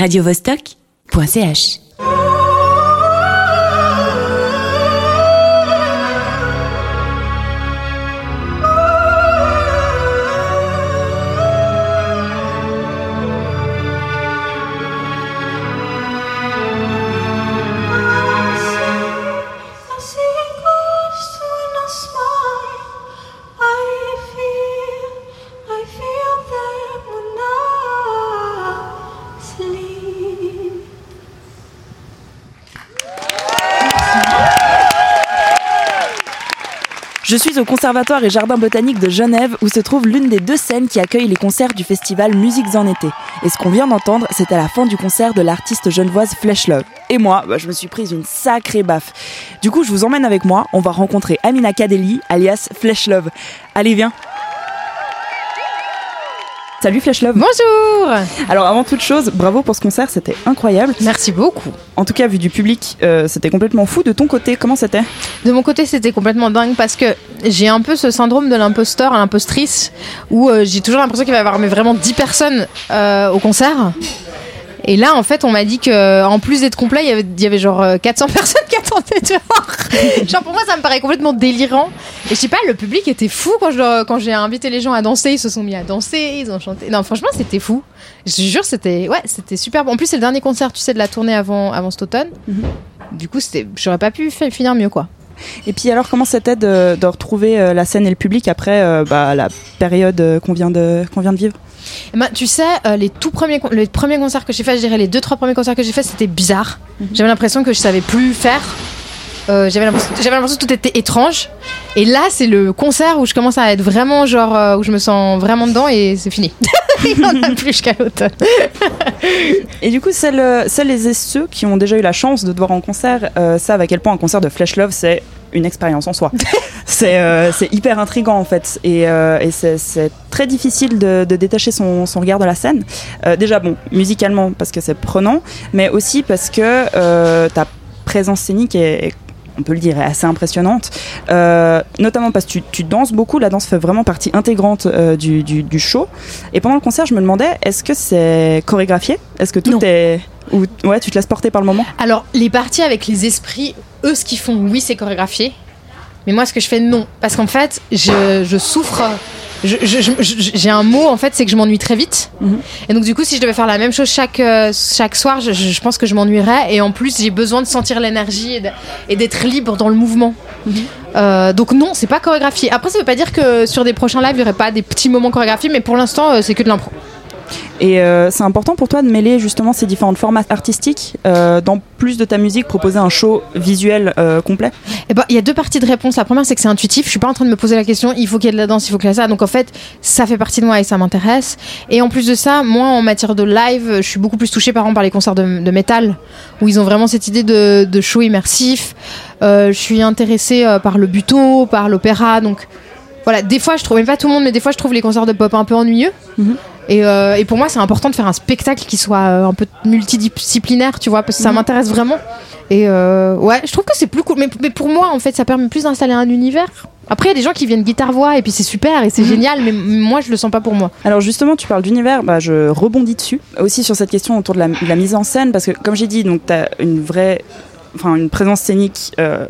radiovostok.ch Je suis au Conservatoire et Jardin botanique de Genève où se trouve l'une des deux scènes qui accueillent les concerts du festival Musiques en été. Et ce qu'on vient d'entendre, c'est à la fin du concert de l'artiste genevoise Flesh Love. Et moi, bah, je me suis prise une sacrée baffe. Du coup, je vous emmène avec moi, on va rencontrer Amina Kadeli, alias Flesh Love. Allez, viens Salut Flash Love. Bonjour. Alors avant toute chose, bravo pour ce concert, c'était incroyable. Merci beaucoup. En tout cas, vu du public, euh, c'était complètement fou. De ton côté, comment c'était? De mon côté, c'était complètement dingue parce que j'ai un peu ce syndrome de l'imposteur, l'impostrice, où euh, j'ai toujours l'impression qu'il va y avoir mais vraiment 10 personnes euh, au concert. Et là, en fait, on m'a dit que en plus d'être complet, il y avait, il y avait genre euh, 400 personnes qui attendaient dehors. genre pour moi, ça me paraît complètement délirant. Et je sais pas, le public était fou quand je- quand j'ai invité les gens à danser. Ils se sont mis à danser, ils ont chanté. Non, franchement, c'était fou. Je te jure, c'était ouais, c'était super. bon. En plus, c'est le dernier concert, tu sais, de la tournée avant avant cet automne. Du coup, c'était, j'aurais pas pu finir mieux, quoi. Et puis alors, comment c'était de, de retrouver euh, la scène et le public après euh, bah, la période euh, qu'on vient, de, qu'on vient de vivre? Eh ben, tu sais, euh, les tout premiers, les premiers concerts que j'ai fait, je dirais les deux trois premiers concerts que j'ai fait, c'était bizarre. J'avais l'impression que je savais plus faire. Euh, j'avais l'impression j'avais l'impression que tout était étrange. Et là, c'est le concert où je commence à être vraiment genre euh, où je me sens vraiment dedans et c'est fini. Il en a plus jusqu'à l'automne. Et du coup, celles, celles et ceux qui ont déjà eu la chance de te voir en concert euh, savent à quel point un concert de Flash Love, c'est une expérience en soi. c'est euh, hyper intriguant en fait. Et, euh, et c'est- très difficile de, de détacher son, son regard de la scène. Euh, déjà, bon, musicalement, parce que c'est prenant, mais aussi parce que euh, ta présence scénique est, est- on peut le dire, est assez impressionnante. Euh, notamment parce que tu, tu danses beaucoup, la danse fait vraiment partie intégrante euh, du, du, du show. Et pendant le concert, je me demandais, est-ce que c'est chorégraphié? Est-ce que tout Non. est... Ou ouais, tu te laisses porter par le moment? Alors, les parties avec les esprits, eux, ce qu'ils font, oui, c'est chorégraphié. Mais moi, ce que je fais, non. Parce qu'en fait, je, je souffre. J'ai un mot, en fait, c'est que je m'ennuie très vite. Mhm. Et donc, du coup, si je devais faire la même chose chaque, euh, chaque soir, je, je pense que je m'ennuierais. Et en plus, j'ai besoin de sentir l'énergie et d'être libre dans le mouvement. Euh, donc, non, c'est pas chorégraphié. Après, ça veut pas dire que sur des prochains lives, il y aurait pas des petits moments chorégraphiés. Mais pour l'instant, euh, c'est que de l'impro. Et euh, c'est important pour toi de mêler justement ces différentes formats artistiques euh, dans plus de ta musique, proposer un show visuel euh, complet? Eh ben, il y a deux parties de réponse. La première, c'est que c'est intuitif. Je suis pas en train de me poser la question. Il faut qu'il y ait de la danse, il faut qu'il y ait ça. Donc en fait, ça fait partie de moi et ça m'intéresse. Et en plus de ça, moi, en matière de live, je suis beaucoup plus touchée par exemple par les concerts de, de métal, où ils ont vraiment cette idée de, de show immersif. Je suis intéressée par le buto, par l'opéra. Donc voilà, des fois, je trouve, mais pas tout le monde, mais des fois, je trouve les concerts de pop un peu ennuyeux. Mhm. Et, euh, et pour moi, c'est important de faire un spectacle qui soit euh, un peu multidisciplinaire, tu vois, parce que ça m'intéresse vraiment. Et euh, ouais, je trouve que c'est plus cool. Mais, mais pour moi, en fait, ça permet plus d'installer un univers. Après, il y a des gens qui viennent guitare-voix et puis c'est super et c'est génial, mais moi, je le sens pas pour moi. Alors justement, tu parles d'univers, bah, je rebondis dessus. Aussi sur cette question autour de la, de la mise en scène, parce que comme j'ai dit, donc tu as une vraie, enfin une présence scénique euh,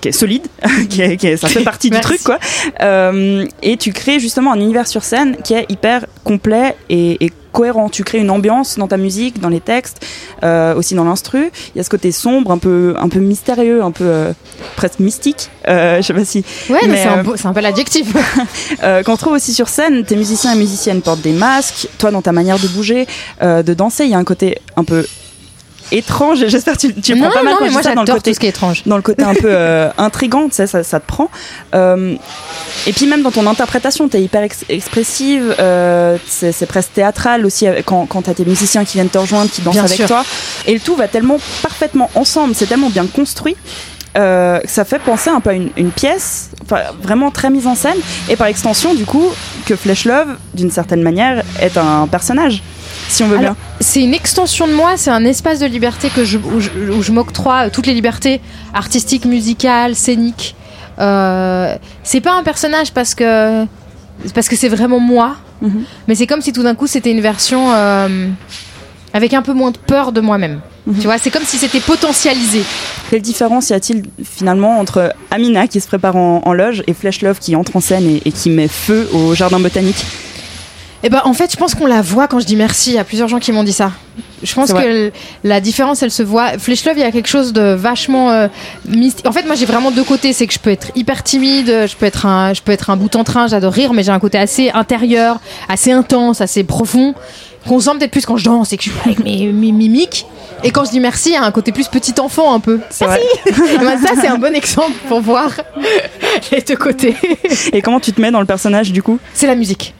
qui est solide, qui est, qui est- ça fait partie du truc quoi. Euh, et tu crées justement un univers sur scène qui est hyper complet et, et cohérent. Tu crées une ambiance dans ta musique, dans les textes, euh, aussi dans l'instru. Il y a ce côté sombre, un peu, un peu mystérieux, un peu euh, presque mystique. Je sais pas si Ouais, mais, Mais, c'est un, un peu l'adjectif. qu'on trouve aussi sur scène, tes musiciens et musiciennes portent des masques. Toi, dans ta manière de bouger, de danser, il y a un côté un peu étrange. et J'espère que tu, tu non, prends pas mal quand mais je moi, ça dans le côté tout ce qui est étrange. dans le côté un peu euh, intrigant, ça, ça te prend. Euh, et puis même dans ton interprétation, tu es hyper ex- expressive, euh, c'est presque théâtral aussi quand, quand tu as tes musiciens qui viennent te rejoindre, qui dansent Bien avec sûr. toi. Et le tout va tellement parfaitement ensemble, c'est tellement bien construit. euh, que ça fait penser un peu à une, une pièce, enfin, vraiment très mise en scène, et par extension, du coup, que Flesh Love, d'une certaine manière, est un personnage, si on veut Alors, bien. C'est une extension de moi, c'est un espace de liberté que je, où je, je m'octroie euh, toutes les libertés artistiques, musicales, scéniques. Euh, c'est pas un personnage parce que parce que c'est vraiment moi, Mhm. mais c'est comme si tout d'un coup c'était une version euh, avec un peu moins de peur de moi-même. Mhm. Tu vois, c'est comme si c'était potentialisé. Quelle différence y a-t-il finalement entre Amina qui se prépare en, en loge et Flesh Love qui entre en scène et, et qui met feu au jardin botanique? Eh ben, en fait, je pense qu'on la voit quand je dis merci. Il y a plusieurs gens qui m'ont dit ça. Je pense que la différence, elle se voit. Flesh Love, il y a quelque chose de vachement euh, mystique. En fait, moi, j'ai vraiment deux côtés. C'est que je peux être hyper timide, je peux être un, je peux être un bout en train. J'adore rire, mais j'ai un côté assez intérieur, assez intense, assez profond, qu'on sent peut-être plus quand je danse et que je suis avec mes, mes mimiques. Et quand je dis merci, il y a un côté plus petit enfant un peu. Ben, ça, c'est un bon exemple pour voir les deux côtés. Et comment tu te mets dans le personnage du coup? C'est la musique.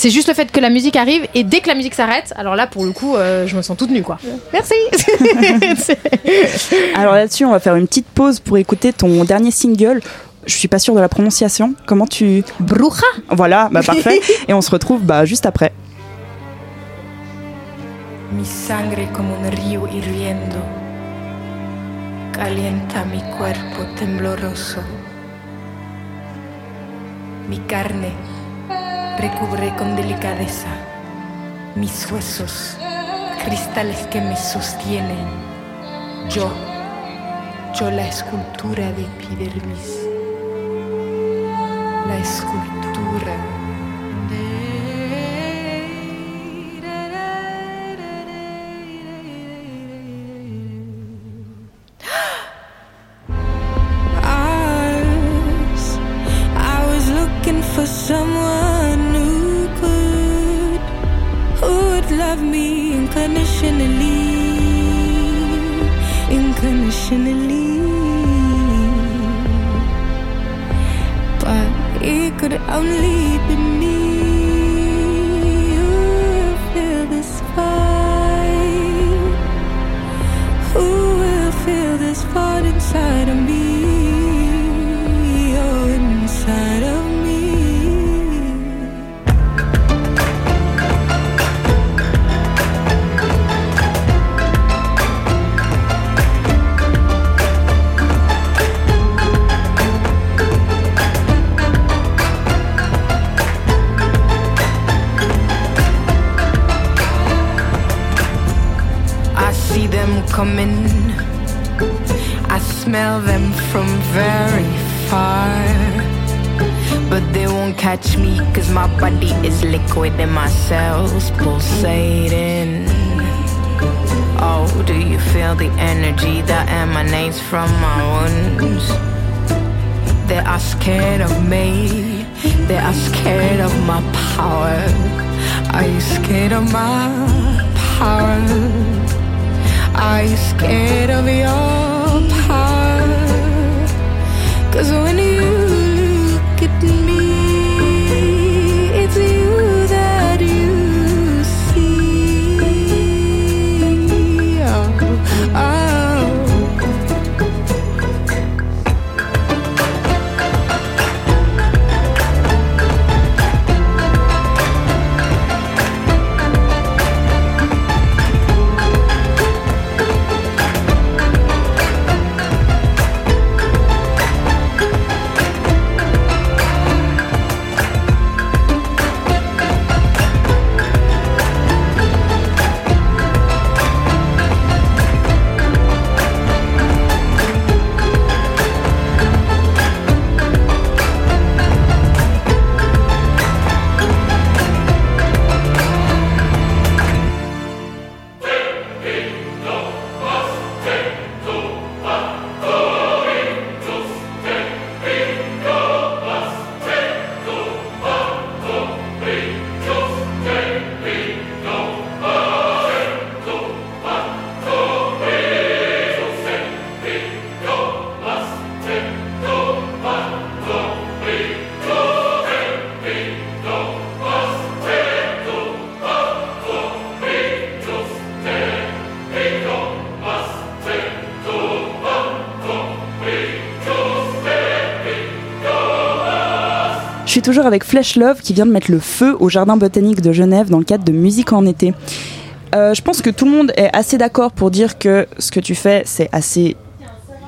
C'est juste le fait que la musique arrive et dès que la musique s'arrête, alors là pour le coup, euh, je me sens toute nue quoi. Merci. Alors là-dessus, on va faire une petite pause pour écouter ton dernier single. Je suis pas sûre de la prononciation. Comment tu Bruja. Voilà, bah parfait. Et on se retrouve bah juste après. Mi sangre como un río hirviendo calienta mi cuerpo tembloroso. Mi carne recubre con delicadeza mis huesos, cristales que me sostienen. Yo, yo la escultura de epidermis, la escultura. I'm coming. I smell them from very far. But they won't catch me, cause my body is liquid and my cells pulsating. Oh, do you feel the energy that emanates from my wounds? They are scared of me, they are scared of my power. Are you scared of my power? Are you scared of your avec Flesh Love qui vient de mettre le feu au jardin botanique de Genève dans le cadre de Musique en été. Euh, je pense que tout le monde est assez d'accord pour dire que ce que tu fais, c'est assez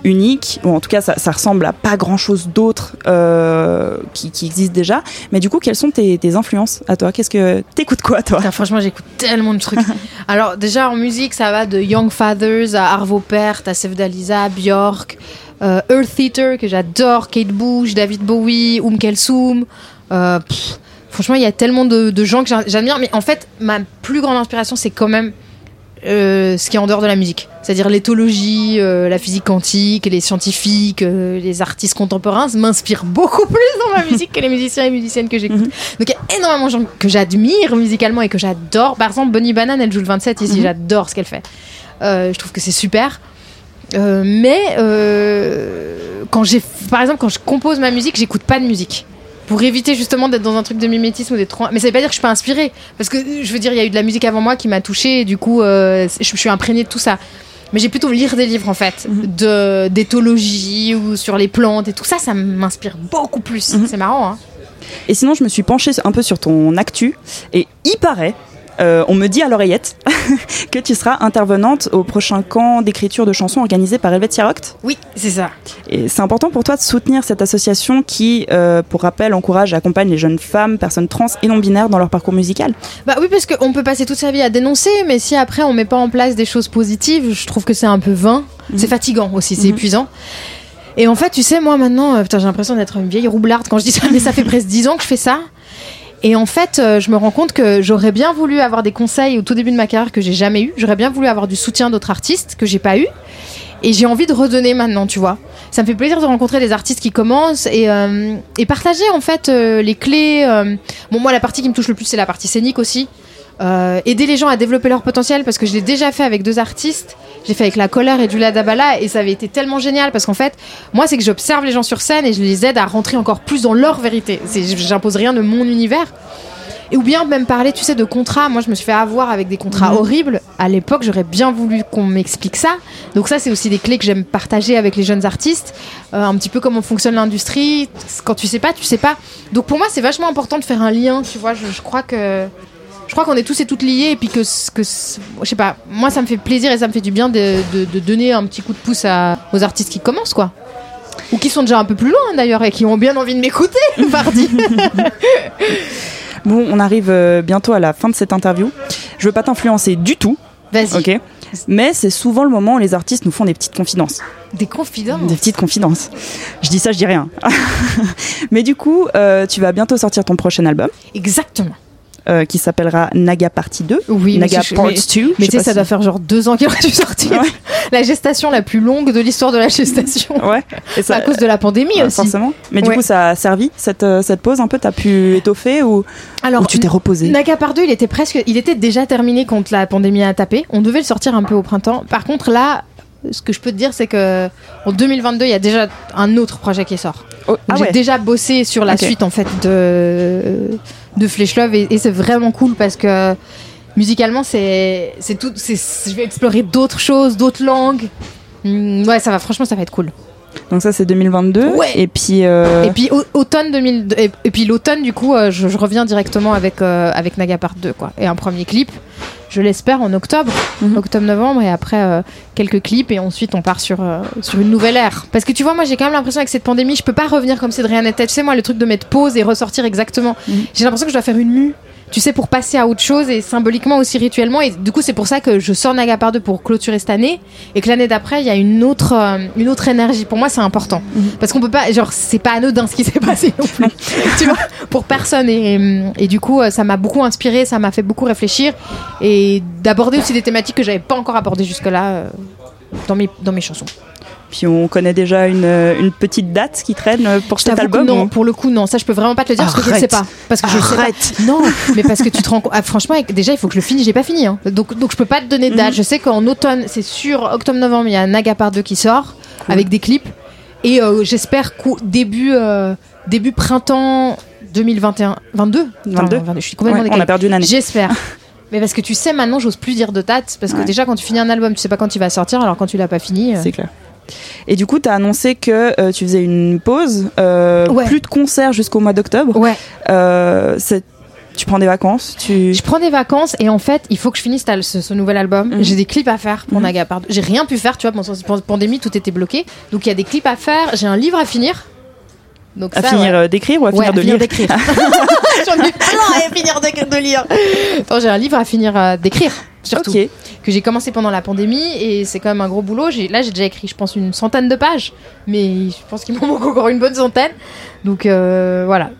unique, ou en tout cas ça, ça ressemble à pas grand chose d'autre euh, qui, qui existe déjà. Mais du coup, quelles sont tes, tes influences à toi? Qu'est-ce que t'écoutes quoi toi? Putain, franchement, j'écoute tellement de trucs. Alors, déjà en musique, ça va de Young Fathers à Arvo Pärt, à Sevdaliza, Björk, euh, Earth Eater, que j'adore, Kate Bush, David Bowie, Um Kulthum. Euh, pff, franchement, il y a tellement de, de gens que j'a- j'admire. Mais en fait, ma plus grande inspiration, c'est quand même euh, ce qui est en dehors de la musique. C'est-à-dire l'éthologie, euh, la physique quantique, les scientifiques, euh, les artistes contemporains m'inspirent beaucoup plus dans ma musique que les musiciens et musiciennes que j'écoute. Mhm. Donc il y a énormément de gens que j'admire musicalement et que j'adore. Par exemple, Bonnie Banane, elle joue le 27 ici, Mhm. j'adore ce qu'elle fait. Je trouve que c'est super. Mais quand j'ai, par exemple, quand je compose ma musique, j'écoute pas de musique pour éviter justement d'être dans un truc de mimétisme ou d'être trop. Mais ça veut pas dire que je suis pas inspirée, parce que je veux dire, il y a eu de la musique avant moi qui m'a touchée, et du coup, euh, je, je suis imprégnée de tout ça. Mais j'ai plutôt lire des livres en fait, de d'éthologie ou sur les plantes et tout ça, ça m'inspire beaucoup plus. Mhm. C'est marrant, hein. Et sinon, je me suis penchée un peu sur ton actu, et il paraît. Euh, on me dit à l'oreillette que tu seras intervenante au prochain camp d'écriture de chansons organisé par Helvetia Rock. Oui, c'est ça. Et c'est important pour toi de soutenir cette association qui, euh, pour rappel, encourage et accompagne les jeunes femmes, personnes trans et non binaires dans leur parcours musical. Bah oui, parce qu'on peut passer toute sa vie à dénoncer, mais si après on met pas en place des choses positives, je trouve que c'est un peu vain. C'est fatigant aussi, c'est Mhm. épuisant. Et en fait, tu sais, moi maintenant, euh, putain, j'ai l'impression d'être une vieille roublarde quand je dis ça, mais ça fait presque 10 ans que je fais ça. Et en fait, euh, je me rends compte que j'aurais bien voulu avoir des conseils au tout début de ma carrière que j'ai jamais eu. J'aurais bien voulu avoir du soutien d'autres artistes que j'ai pas eu. Et j'ai envie de redonner maintenant, tu vois. Ça me fait plaisir de rencontrer des artistes qui commencent et, euh, partager en fait euh, les clés. Bon, moi, la partie qui me touche le plus, c'est la partie scénique aussi. Euh, aider les gens à développer leur potentiel parce que je l'ai déjà fait avec deux artistes. J'ai fait avec La Colère et Julia Dabala et ça avait été tellement génial parce qu'en fait, moi, c'est que j'observe les gens sur scène et je les aide à rentrer encore plus dans leur vérité. J'impose rien de mon univers. Et ou bien même parler, tu sais, de contrats. Moi, je me suis fait avoir avec des contrats Mhm. horribles. À l'époque, j'aurais bien voulu qu'on m'explique ça. Donc ça, c'est aussi des clés que j'aime partager avec les jeunes artistes. Euh, un petit peu comment fonctionne l'industrie. Quand tu sais pas, tu sais pas. Donc pour moi, c'est vachement important de faire un lien. Tu vois, je, je crois que je crois qu'on est tous et toutes liés et puis que, je sais pas. Moi, ça me fait plaisir et ça me fait du bien de, de- de donner un petit coup de pouce à, aux artistes qui commencent, quoi. Ou qui sont déjà un peu plus loin d'ailleurs et qui ont bien envie de m'écouter, pardi. Bon, on arrive euh, bientôt à la fin de cette interview. Je veux pas t'influencer du tout, Vas-y. ok Mais c'est souvent le moment où les artistes nous font des petites confidences. Des confidences. Des petites confidences. Je dis ça, je dis rien. Mais du coup, euh, tu vas bientôt sortir ton prochain album Exactement. Euh, qui s'appellera Naga Partie 2. Oui, Naga Part mais- 2. Mais tu sais ça si- doit faire genre deux ans qu'il aurait dû sortir. Ouais. La gestation la plus longue de l'histoire de la gestation. Ouais. Et ça, à cause de la pandémie ouais, aussi. forcément. Mais du coup, ça a servi cette, euh, cette pause un peu? T'as pu étoffer ou, Alors, ou tu t'es reposé Naga par deux, il était presque, il était déjà terminé quand la pandémie a tapé. On devait le sortir un peu au printemps. Par contre, là, ce que je peux te dire, c'est que en 2022, il y a déjà un autre projet qui sort. Oh, ah J'ai ouais. déjà bossé sur la suite en fait de de Flesh Love et, et c'est vraiment cool parce que musicalement, c'est c'est tout. c'est- Je vais explorer d'autres choses, d'autres langues. Hmm, ouais, ça va. Franchement, ça va être cool. Donc ça, c'est 2022. Ouais. Et puis. euh, Et puis au- automne 2000 et, et puis l'automne du coup euh, je, je reviens directement avec euh, avec Naga Part 2 quoi et un premier clip je l'espère en octobre Mhm. octobre novembre et après euh, quelques clips et ensuite on part sur euh, sur une nouvelle ère parce que tu vois moi j'ai quand même l'impression avec cette pandémie je peux pas revenir comme si de rien n'était tu sais moi le truc de mettre pause et ressortir exactement Mhm. j'ai l'impression que je dois faire une mue tu sais, pour passer à autre chose et symboliquement aussi rituellement. Et du coup, c'est pour ça que je sors Naga par deux pour clôturer cette année et que l'année d'après, il y a une autre, euh, une autre énergie. Pour moi, c'est important. Mhm. Parce qu'on peut pas, genre, c'est pas anodin ce qui s'est passé non plus. tu vois, pour personne. Et, et du coup, ça m'a beaucoup inspiré, ça m'a fait beaucoup réfléchir et d'aborder aussi des thématiques que j'avais pas encore abordées jusque-là euh, dans, mes, dans mes chansons. Puis on connaît déjà une, une petite date qui traîne pour cet album. non, ou- pour le coup, non. Ça, je peux vraiment pas te le dire parce que je ne sais Arrête. pas. Parce que je sais pas. Arrête. Non, mais parce que tu te rends compte. ah, franchement, déjà, il faut que je le finisse. J'ai pas fini. hein. Donc, donc, je peux pas te donner de date. Mhm. Je sais qu'en automne, c'est sûr, octobre-novembre, il y a Naga Part 2 qui sort avec des clips. Et euh, j'espère qu'au début, euh, début printemps 2021, 22, 22. Enfin, je suis complètement Ouais, on a perdu une année. J'espère. Mais parce que tu sais, maintenant, j'ose plus dire de date. Parce que Ouais. déjà, quand tu finis un album, tu sais pas quand il va sortir. Alors, quand tu l'as pas fini. euh, C'est clair. Et du coup, tu as annoncé que euh, tu faisais une pause, euh, Ouais. plus de concerts jusqu'au mois d'octobre. Ouais. Tu prends des vacances tu... Je prends des vacances et en fait, il faut que je finisse ce, ce nouvel album. Mhm. J'ai des clips à faire pour Mhm. Naga. Pardon. J'ai rien pu faire, tu vois, pendant cette pandémie, tout était bloqué. Donc il y a des clips à faire. J'ai un livre à finir. Donc À ça, finir ouais. d'écrire ou à Ouais, finir de lire d'écrire. J'en ai plein à finir de, de lire. Attends, j'ai un livre à finir euh, d'écrire, surtout. Que j'ai commencé pendant la pandémie et c'est quand même un gros boulot. Là, j'ai déjà écrit, je pense, une centaine de pages. Mais je pense qu'il m'en manque encore une bonne centaine. Donc euh, voilà.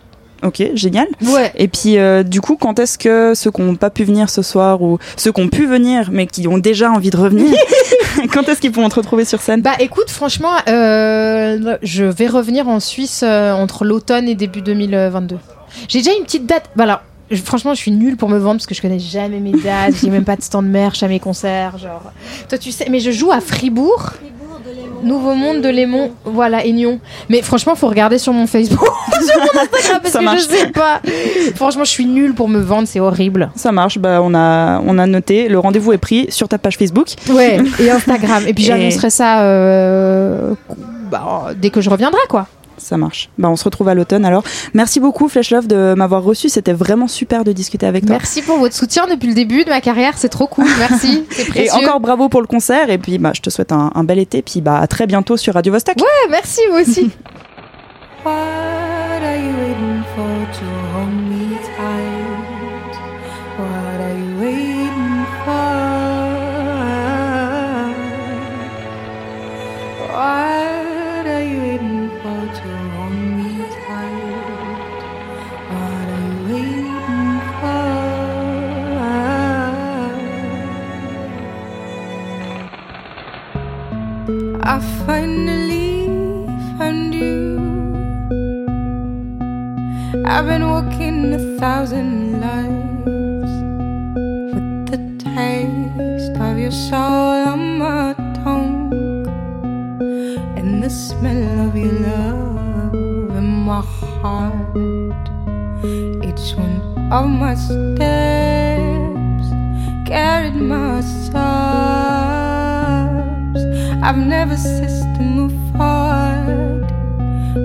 Ok, génial. Ouais. Et puis, euh, du coup, quand est-ce que ceux qui n'ont pas pu venir ce soir ou ceux qui ont pu venir mais qui ont déjà envie de revenir, quand est-ce qu'ils pourront te retrouver sur scène? Bah écoute, franchement, euh, je vais revenir en Suisse euh, entre l'automne et début 2022. J'ai déjà une petite date. Bah alors, je- franchement, je suis nulle pour me vendre parce que je connais jamais mes dates. J'ai même pas de stand merch à mes concerts. Genre, toi, tu sais, mais je joue à Fribourg. Nouveau Monde de Lémont, voilà, Nyon. Mais franchement, faut regarder sur mon Facebook, sur mon Instagram, parce Ça que marche. je sais pas. Franchement, je suis nulle pour me vendre, c'est horrible. Ça marche, bah, on, a, on a noté, le rendez-vous est pris sur ta page Facebook. Ouais, et Instagram. Et puis Et- j'annoncerai ça euh, bah, dès que je reviendrai, quoi. Ça marche. Bah, on se retrouve à l'automne alors. Merci beaucoup Flash Love de m'avoir reçu, c'était vraiment super de discuter avec toi. Merci pour votre soutien depuis le début de ma carrière, c'est trop cool, merci. C'est Et encore bravo pour le concert et puis bah, je te souhaite un, un bel été puis bah, à très bientôt sur Radio Vostok. Ouais, merci vous aussi. on my tongue and the smell of your love in my heart. Each one of my steps carried my sobs. I've never ceased to move forward.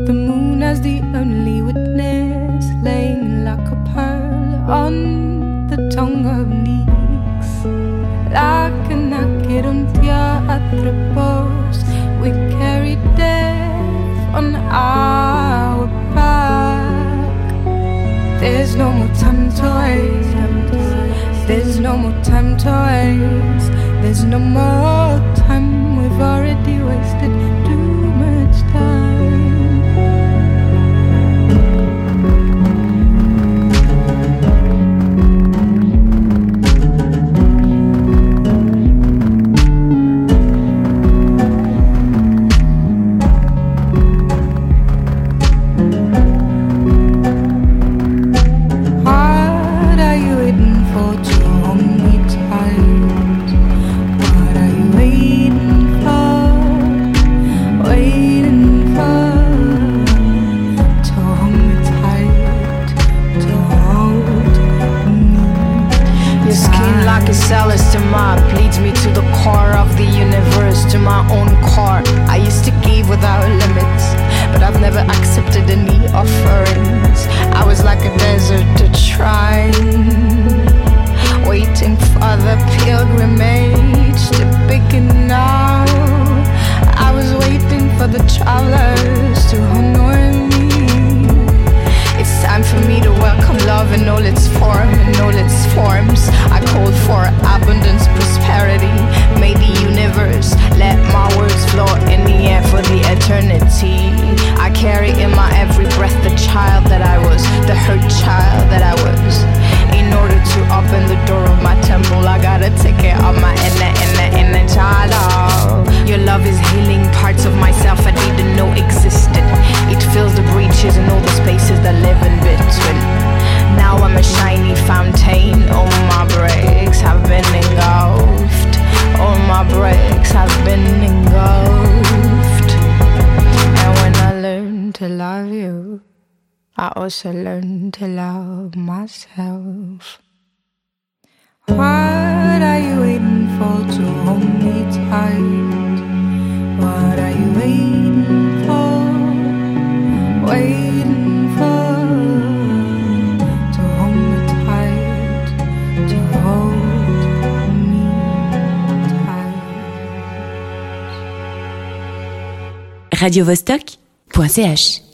The moon as the only witness, laying like a pearl on the tongue of Nyx. Like a naked on we carry death on our back. There's no more time to waste. There's no more time to waste. There's no more time. We've already wasted I also learned to love myself. What are you waiting for to hold me tight? What are you waiting for? Waiting for to hold me tight, to hold me tight. Radio Vostok.ch